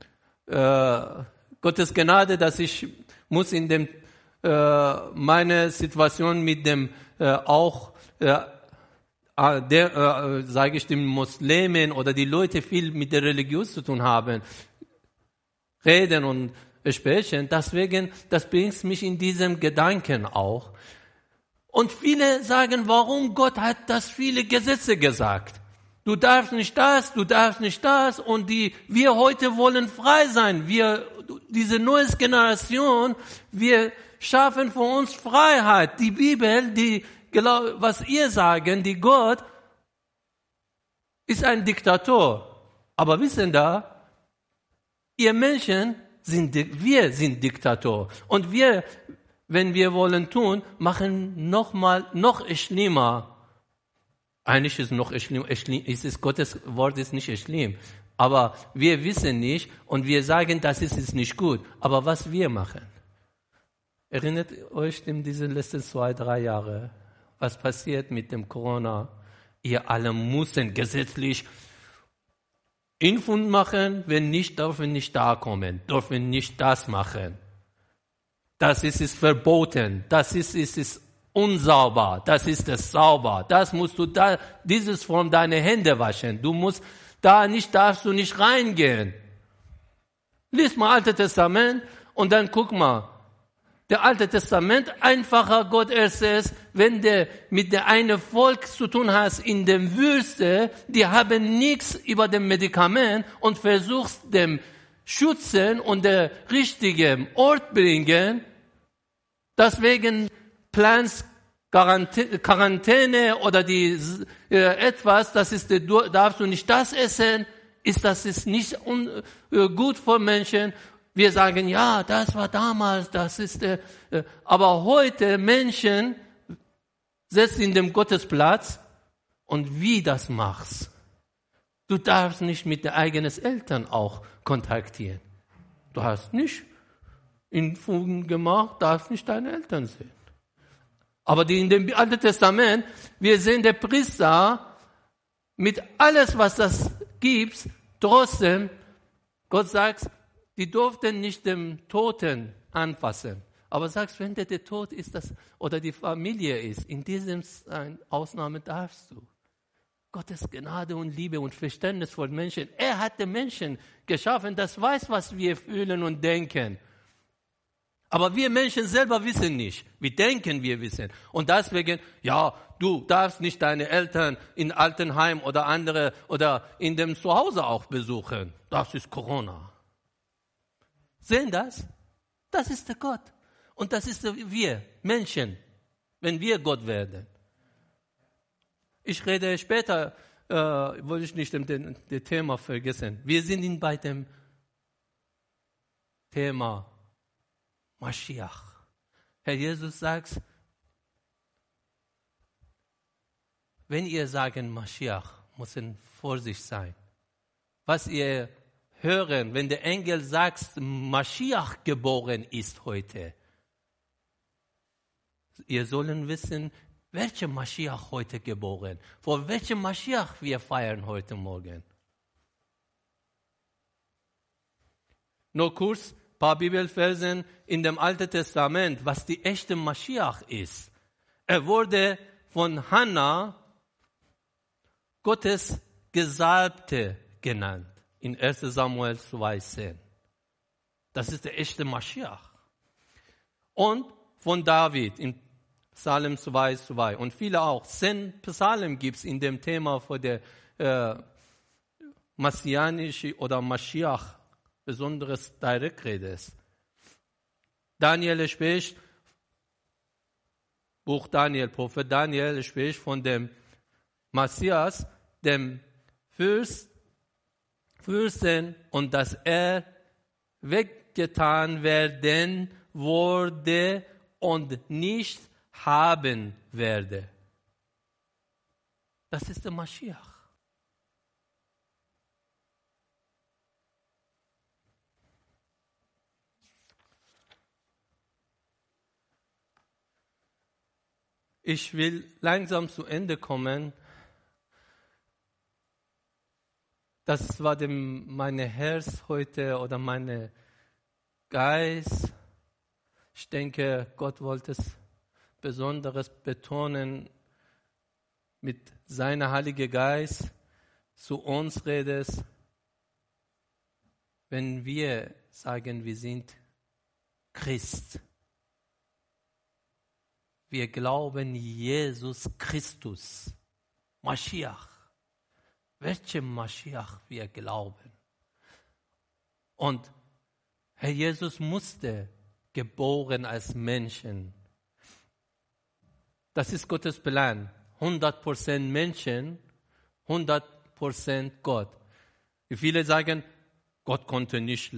A: äh, Gottes Gnade, dass ich muss in dem äh, meine Situation mit dem äh, auch äh, äh, der, äh, sage ich den Muslimen oder die Leute viel mit der Religion zu tun haben, reden und sprechen. Deswegen, das bringt mich in diesem Gedanken auch. Und viele sagen, warum Gott hat das viele Gesetze gesagt. Du darfst nicht das, du darfst nicht das. Und die, wir heute wollen frei sein. Wir, diese neue Generation, wir schaffen für uns Freiheit. Die Bibel, die, was ihr sagen, die Gott ist ein Diktator. Aber wissen da, ihr Menschen sind, wir sind Diktator. Und wir, wenn wir wollen tun, machen noch mal, noch schlimmer. Eigentlich ist noch schlimm, ist es Gottes Wort ist nicht schlimm. aber wir wissen nicht und wir sagen, das ist es nicht gut. Aber was wir machen? Erinnert euch in diese letzten zwei, drei Jahre, was passiert mit dem Corona? Ihr alle müssen gesetzlich Impfung machen, wenn nicht, dürfen nicht da kommen, dürfen nicht das machen. Das ist es verboten, das ist, ist es unsauber, das ist es sauber, das musst du da, dieses Form deine Hände waschen. Du musst da nicht, darfst du nicht reingehen. Lies mal Alte Testament und dann guck mal. Der Alte Testament, einfacher Gott ist, wenn du mit der eine Volk zu tun hast in der Wüste, die haben nichts über dem Medikament und versuchst dem schützen und der richtige Ort bringen. Deswegen planst Quarantäne oder die, äh, etwas, das ist, du darfst du nicht das essen, ist das ist nicht un, äh, gut für Menschen. Wir sagen, ja, das war damals, das ist, äh, äh aber heute Menschen setzen in dem Gottesplatz und wie das machst. Du darfst nicht mit den eigenen Eltern auch kontaktieren. Du hast nicht Impfungen gemacht, darfst nicht deine Eltern sehen. Aber die in dem Alten Testament, wir sehen der Priester mit alles, was das gibt, trotzdem, Gott sagt, die durften nicht dem Toten anfassen. Aber sagst, wenn der, der Tod ist das, oder die Familie ist, in diesem Ausnahme darfst du. Gottes Gnade und Liebe und Verständnis von Menschen. Er hat den Menschen geschaffen, das weiß, was wir fühlen und denken. Aber wir Menschen selber wissen nicht. Wir denken, wir wissen. Und deswegen, ja, du darfst nicht deine Eltern in Altenheim oder andere oder in dem Zuhause auch besuchen. Das ist Corona. Sehen das? Das ist der Gott. Und das ist wir, Menschen, wenn wir Gott werden. Ich rede später, äh, wollte ich nicht das Thema vergessen. Wir sind bei dem Thema Mashiach. Herr Jesus sagt, wenn ihr sagen Mashiach, muss Vorsicht sein. Was ihr hören, wenn der Engel sagt, Mashiach geboren ist heute. Ihr sollen wissen, welcher Mashiach heute geboren, vor welchem Mashiach wir feiern heute Morgen. Nur kurz, paar Bibelversen in dem Alten Testament, was die echte Mashiach ist. Er wurde von Hannah Gottes Gesalbte genannt in 1 Samuel 2,10. Das ist der echte Mashiach. Und von David in Psalm 2,2 und viele auch. Zehn Psalmen gibt es in dem Thema für der äh, messianische oder Mashiach besonderes Direktredes. Daniel spricht, Buch Daniel, Prophet Daniel spricht von dem Messias, dem Fürst, Fürsten und dass er weggetan werden wurde und nicht haben werde. Das ist der Maschiach. Ich will langsam zu Ende kommen. Das war dem, meine Herz heute oder meine Geist. Ich denke, Gott wollte es Besonderes betonen mit seiner Heilige Geist zu uns redest, wenn wir sagen, wir sind Christ. Wir glauben Jesus Christus, Mashiach. Welchem Mashiach wir glauben. Und Herr Jesus musste geboren als Menschen. Das ist Gottes Plan. 100% Menschen, 100% Gott. Wie viele sagen, Gott konnte nicht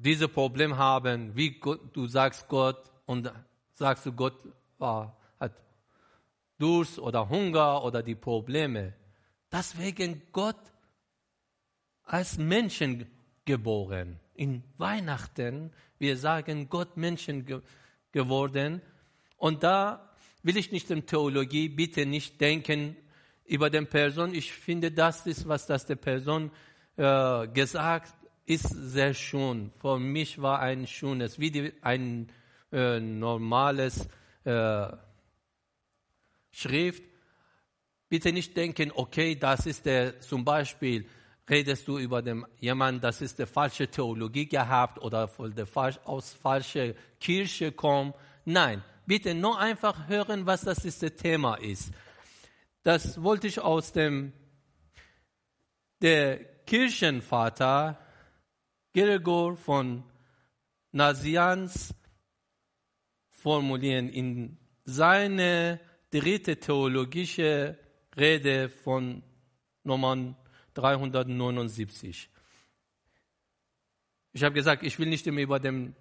A: diese Problem haben, wie du sagst Gott und sagst du Gott war, Durst oder Hunger oder die Probleme. Deswegen Gott als Menschen geboren. In Weihnachten, wir sagen Gott Menschen ge geworden. Und da will ich nicht in Theologie, bitte nicht denken über den Person. Ich finde, das ist, was das der Person äh, gesagt ist sehr schön. Für mich war ein schönes, wie die, ein äh, normales äh, Schrift. Bitte nicht denken, okay, das ist der, zum Beispiel, redest du über dem, jemand, das ist der falsche Theologie gehabt oder von der, aus falscher Kirche kommt. Nein, bitte nur einfach hören, was das ist, das Thema ist. Das wollte ich aus dem, der Kirchenvater Gregor von Nazians formulieren in seine dritte theologische Rede von Nummer 379. Ich habe gesagt, ich will nicht immer über dem,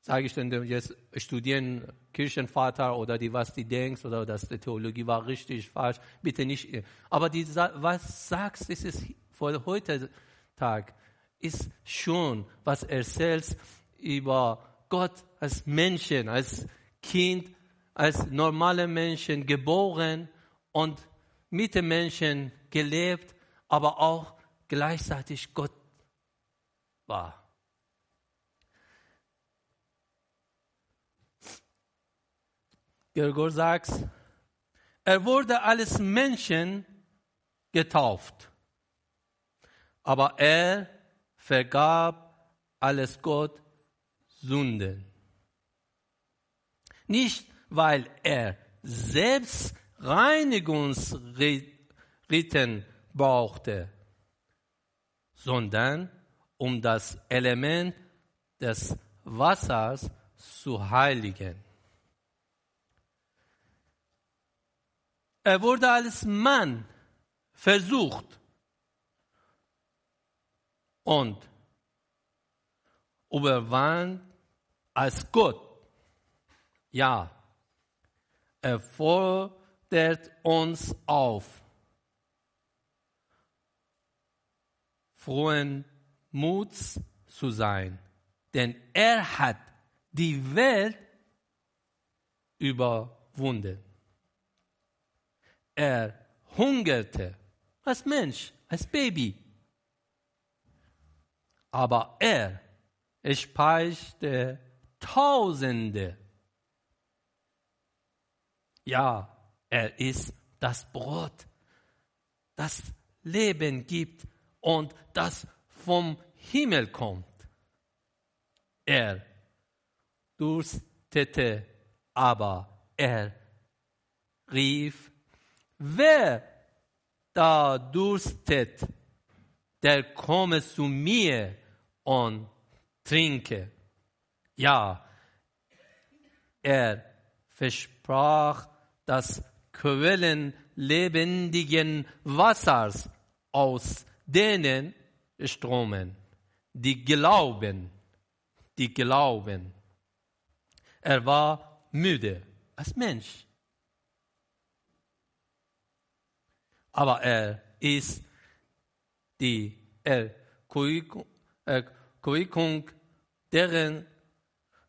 A: sage ich denn jetzt, studieren, Kirchenvater oder die, was die denkst oder dass die Theologie war richtig, falsch, bitte nicht. Aber die, was sagst, ist vor heute Tag, ist schon, was erzählst über Gott als Menschen, als Kind, als normale Menschen geboren und mit den Menschen gelebt, aber auch gleichzeitig Gott war. Gregor sagt, er wurde als Menschen getauft, aber er vergab alles Gott Sünden. Nicht, weil er selbst Reinigungsriten brauchte, sondern um das Element des Wassers zu heiligen. Er wurde als Mann versucht und überwand als Gott. Ja, er fordert uns auf, frohen Muts zu sein, denn er hat die Welt überwunden. Er hungerte als Mensch, als Baby. Aber er speiste Tausende. Ja, er ist das Brot, das Leben gibt und das vom Himmel kommt. Er durstete, aber er rief, wer da durstet, der komme zu mir und trinke. Ja, er versprach das Quellen lebendigen Wassers aus denen Stromen, die glauben, die glauben. Er war müde als Mensch. Aber er ist die Erquickung deren,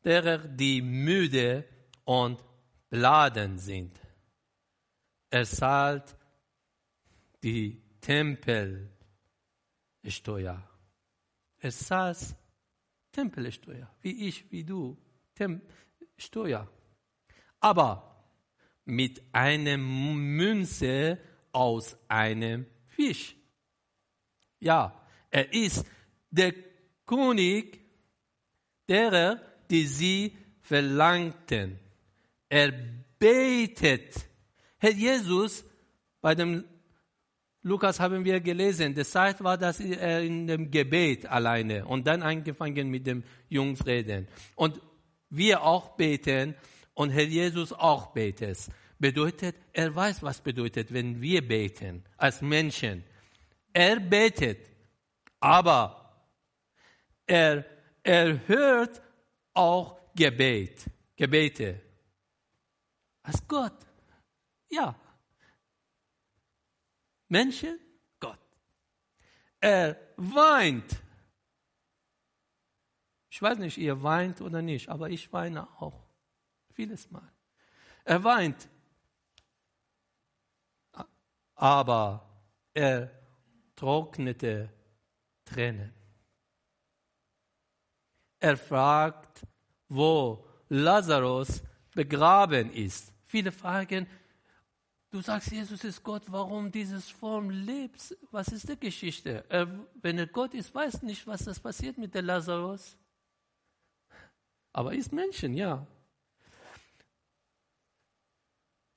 A: derer, die müde und beladen sind. Er zahlt die Tempelsteuer. Er zahlt Tempelsteuer, wie ich, wie du, Tem Steuer. Aber mit einer Münze aus einem Fisch. Ja, er ist der König derer, die sie verlangten. Er betet. Herr Jesus, bei dem Lukas haben wir gelesen, die Zeit war, dass er in dem Gebet alleine und dann angefangen mit dem Jungs reden. Und wir auch beten und Herr Jesus auch betet. Bedeutet, er weiß, was bedeutet, wenn wir beten als Menschen. Er betet, aber er erhört auch Gebet, Gebete. Als Gott. Ja. Menschen er weint. Ich weiß nicht, ihr weint oder nicht, aber ich weine auch. Vieles Mal. Er weint. Aber er trocknete Tränen. Er fragt, wo Lazarus begraben ist. Viele fragen, du sagst, Jesus ist Gott, warum dieses Form lebt? Was ist die Geschichte? Er, wenn er Gott ist, weiß nicht, was das passiert mit der Lazarus. Aber er ist Menschen, ja.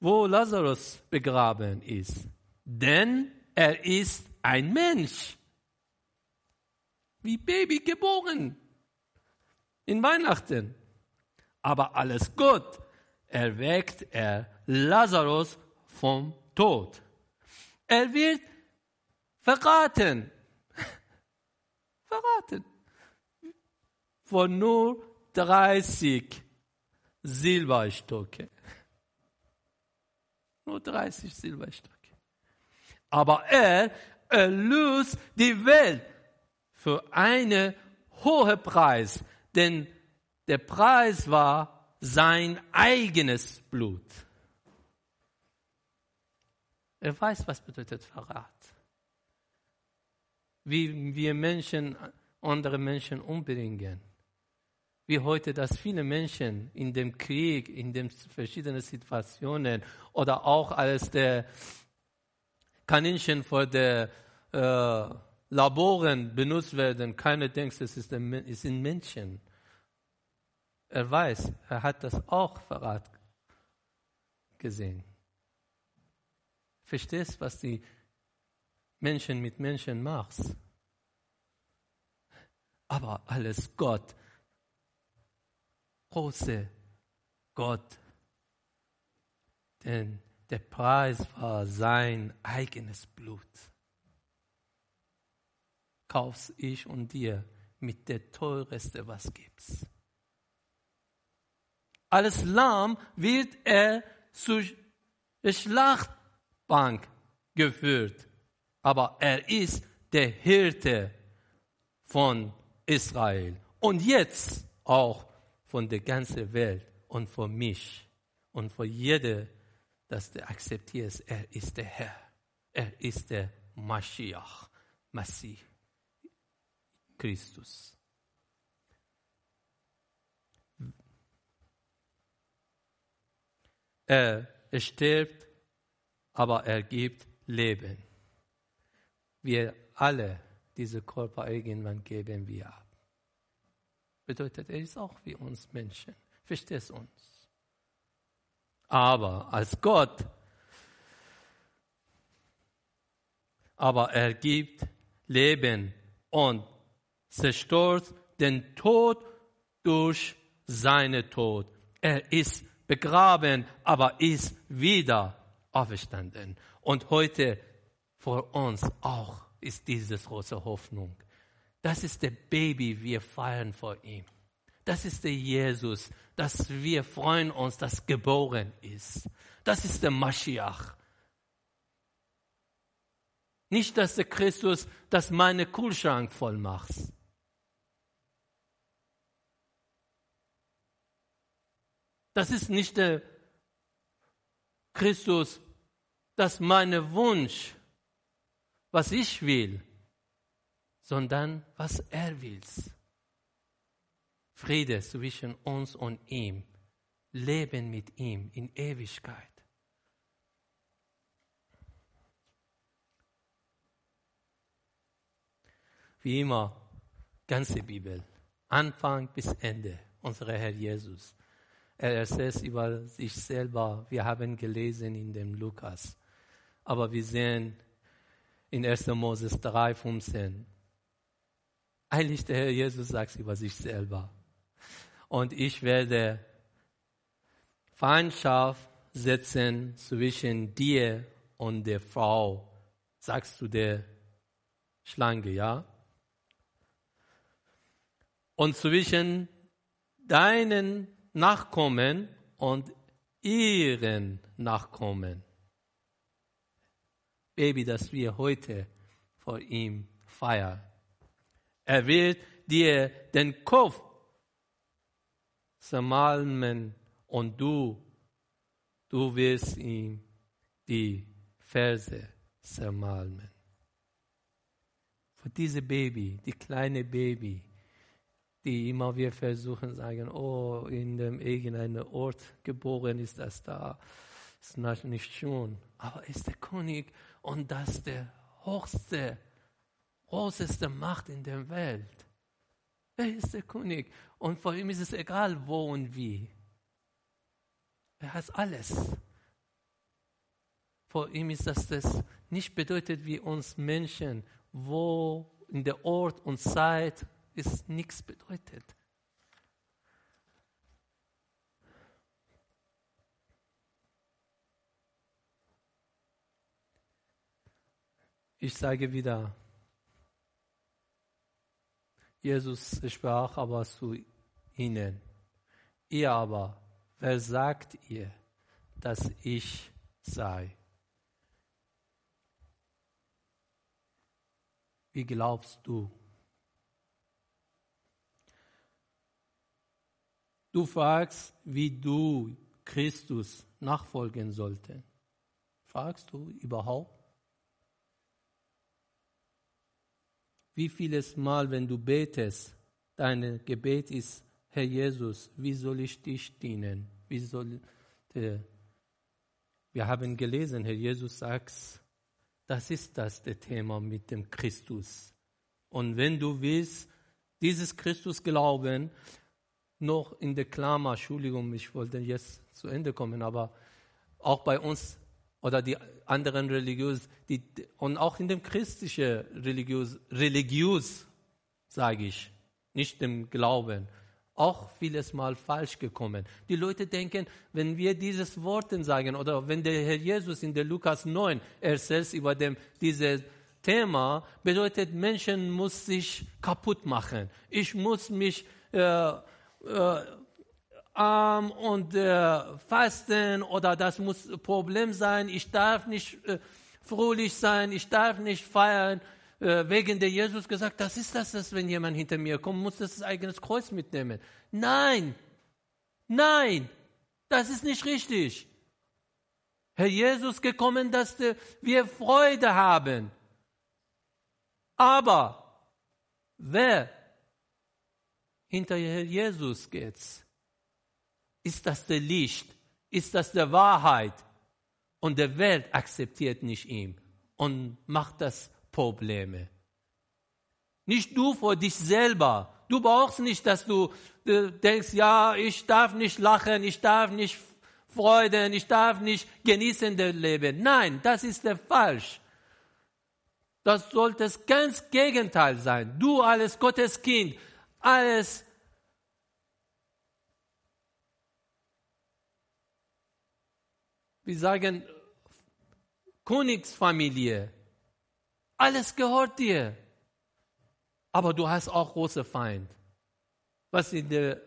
A: Wo Lazarus begraben ist. Denn er ist ein Mensch. Wie Baby geboren. In Weihnachten. Aber alles gut. Erweckt er Lazarus vom Tod. Er wird verraten. verraten. Von nur 30 Silberstücke. Nur 30 Silberstücke. Aber er erlöst die Welt für einen hohen Preis, denn der Preis war sein eigenes Blut. Er weiß, was bedeutet Verrat. Wie wir Menschen andere Menschen umbringen. Wie heute, dass viele Menschen in dem Krieg, in den verschiedenen Situationen oder auch als der Kaninchen vor der äh, Laboren benutzt werden, keiner denkt, es, ist ein, es sind Menschen. Er weiß, er hat das auch Verrat gesehen. Verstehst, was die Menschen mit Menschen macht? Aber alles Gott, große Gott, denn der Preis war sein eigenes Blut. Kauf's ich und dir mit der teuerste, was gibt's. Als Lamm wird er zur Schlachtbank geführt. Aber er ist der Hirte von Israel. Und jetzt auch von der ganzen Welt und von mich und von jeder dass du akzeptierst, er ist der Herr. Er ist der Mashiach, Masih, Christus. Er stirbt, aber er gibt Leben. Wir alle, diese Körper irgendwann geben wir ab. Bedeutet, er ist auch wie uns Menschen. Verstehst uns? aber als Gott. Aber er gibt Leben und zerstört den Tod durch seinen Tod. Er ist begraben, aber ist wieder auferstanden. Und heute vor uns auch ist diese große Hoffnung. Das ist der Baby, wir feiern vor ihm. Das ist der Jesus, dass wir freuen uns, dass geboren ist. Das ist der Maschiach. Nicht, dass der Christus, dass meine Kühlschrank voll macht. Das ist nicht der Christus, dass meine Wunsch, was ich will, sondern was er will. Friede zwischen uns und ihm, Leben mit ihm in Ewigkeit. Wie immer, ganze Bibel, Anfang bis Ende, unser Herr Jesus. Er erzählt über sich selber. Wir haben gelesen in dem Lukas. Aber wir sehen in 1. Moses 3, 15. Eigentlich der Herr Jesus sagt über sich selber und ich werde Feindschaft setzen zwischen dir und der Frau, sagst du der Schlange, ja? Und zwischen deinen Nachkommen und ihren Nachkommen. Baby, dass wir heute vor ihm feiern. Er wird dir den Kopf zermalmen und du, du wirst ihm die Verse zermalmen. Für diese Baby, die kleine Baby, die immer wir versuchen sagen, oh, in dem irgendeinem Ort geboren ist das da, ist nicht schon. Aber ist der König und das der höchste, großeste Macht in der Welt. Er ist der König und vor ihm ist es egal, wo und wie. Er hat alles. Vor ihm ist das, das nicht bedeutet wie uns Menschen, wo in der Ort und Zeit ist nichts bedeutet. Ich sage wieder, Jesus sprach aber zu ihnen, ihr aber, wer sagt ihr, dass ich sei? Wie glaubst du? Du fragst, wie du Christus nachfolgen sollte. Fragst du überhaupt? Wie vieles Mal, wenn du betest, dein Gebet ist, Herr Jesus, wie soll ich dich dienen? Wie soll der, wir haben gelesen, Herr Jesus sagt, das ist das der Thema mit dem Christus. Und wenn du willst, dieses Christus glauben, noch in der Klammer, Entschuldigung, ich wollte jetzt zu Ende kommen, aber auch bei uns oder die anderen religiös, die, und auch in dem christlichen religiös, religiös sage ich, nicht dem Glauben, auch vieles Mal falsch gekommen. Die Leute denken, wenn wir dieses Worten sagen oder wenn der Herr Jesus in der Lukas 9 erzählt über dem, dieses Thema, bedeutet, Menschen muss sich kaputt machen. Ich muss mich äh, äh, arm und äh, fasten oder das muss ein Problem sein. Ich darf nicht äh, fröhlich sein, ich darf nicht feiern. Äh, wegen der Jesus gesagt, das ist das, dass wenn jemand hinter mir kommt, muss das eigenes Kreuz mitnehmen. Nein, nein, das ist nicht richtig. Herr Jesus gekommen, dass wir Freude haben. Aber wer hinter Jesus geht, ist das der Licht? Ist das der Wahrheit? Und der Welt akzeptiert nicht ihn und macht das Probleme. Nicht du vor dich selber. Du brauchst nicht, dass du äh, denkst, ja, ich darf nicht lachen, ich darf nicht freuden, ich darf nicht genießen das Leben. Nein, das ist der falsch. Das sollte das ganz Gegenteil sein. Du als Gottes Kind, alles wir sagen, Königsfamilie. Alles gehört dir. Aber du hast auch große Feind. Was in der,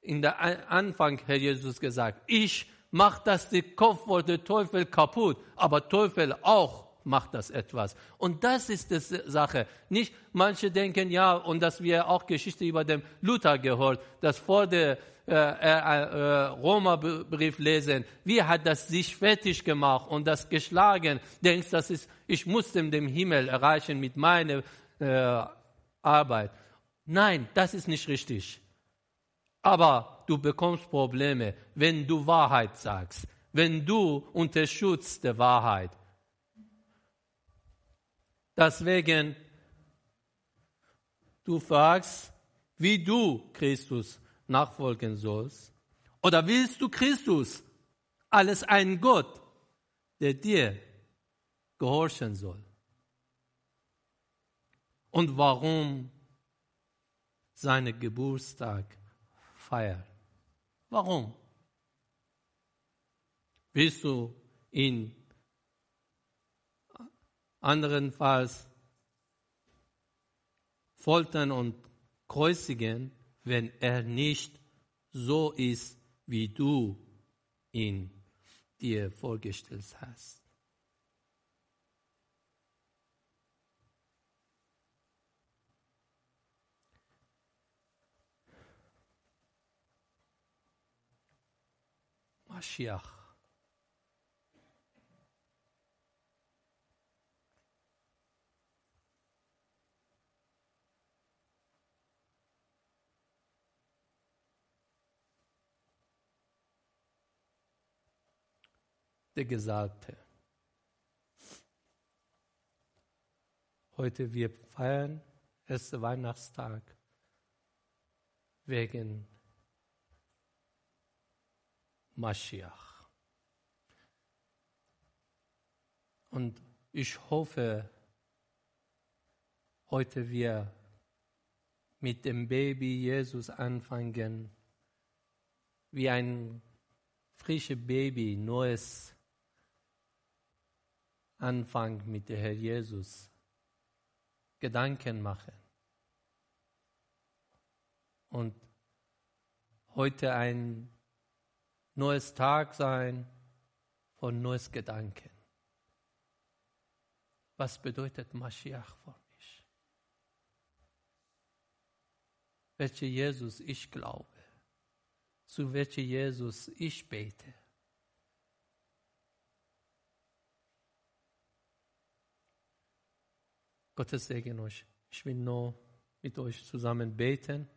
A: in der Anfang Herr Jesus gesagt, ich mache das die Kopf der Teufel kaputt, aber Teufel auch macht das etwas. Und das ist die Sache. Nicht, manche denken ja, und dass wir auch Geschichte über den Luther gehört, dass vor der äh, äh, äh, Roma-Brief lesen, wie hat das sich fertig gemacht und das geschlagen, denkst, das ist, ich muss dem Himmel erreichen mit meiner äh, Arbeit. Nein, das ist nicht richtig. Aber du bekommst Probleme, wenn du Wahrheit sagst, wenn du unter Schutz der Wahrheit. Deswegen, du fragst, wie du Christus nachfolgen sollst? Oder willst du Christus als ein Gott, der dir gehorchen soll? Und warum seinen Geburtstag feiern? Warum? Willst du ihn Anderenfalls foltern und kreuzigen, wenn er nicht so ist, wie du ihn dir vorgestellt hast. Mashiach. Der Gesalbte. Heute wir feiern ersten Weihnachtstag wegen Mashiach. Und ich hoffe, heute wir mit dem Baby Jesus anfangen, wie ein frisches Baby, neues Anfang mit dem Herr Jesus Gedanken machen. Und heute ein neues Tag sein von neues Gedanken. Was bedeutet Mashiach für mich? Welche Jesus ich glaube, zu welchem Jesus ich bete. Gottes Segen euch. Ich will nur mit euch zusammen beten.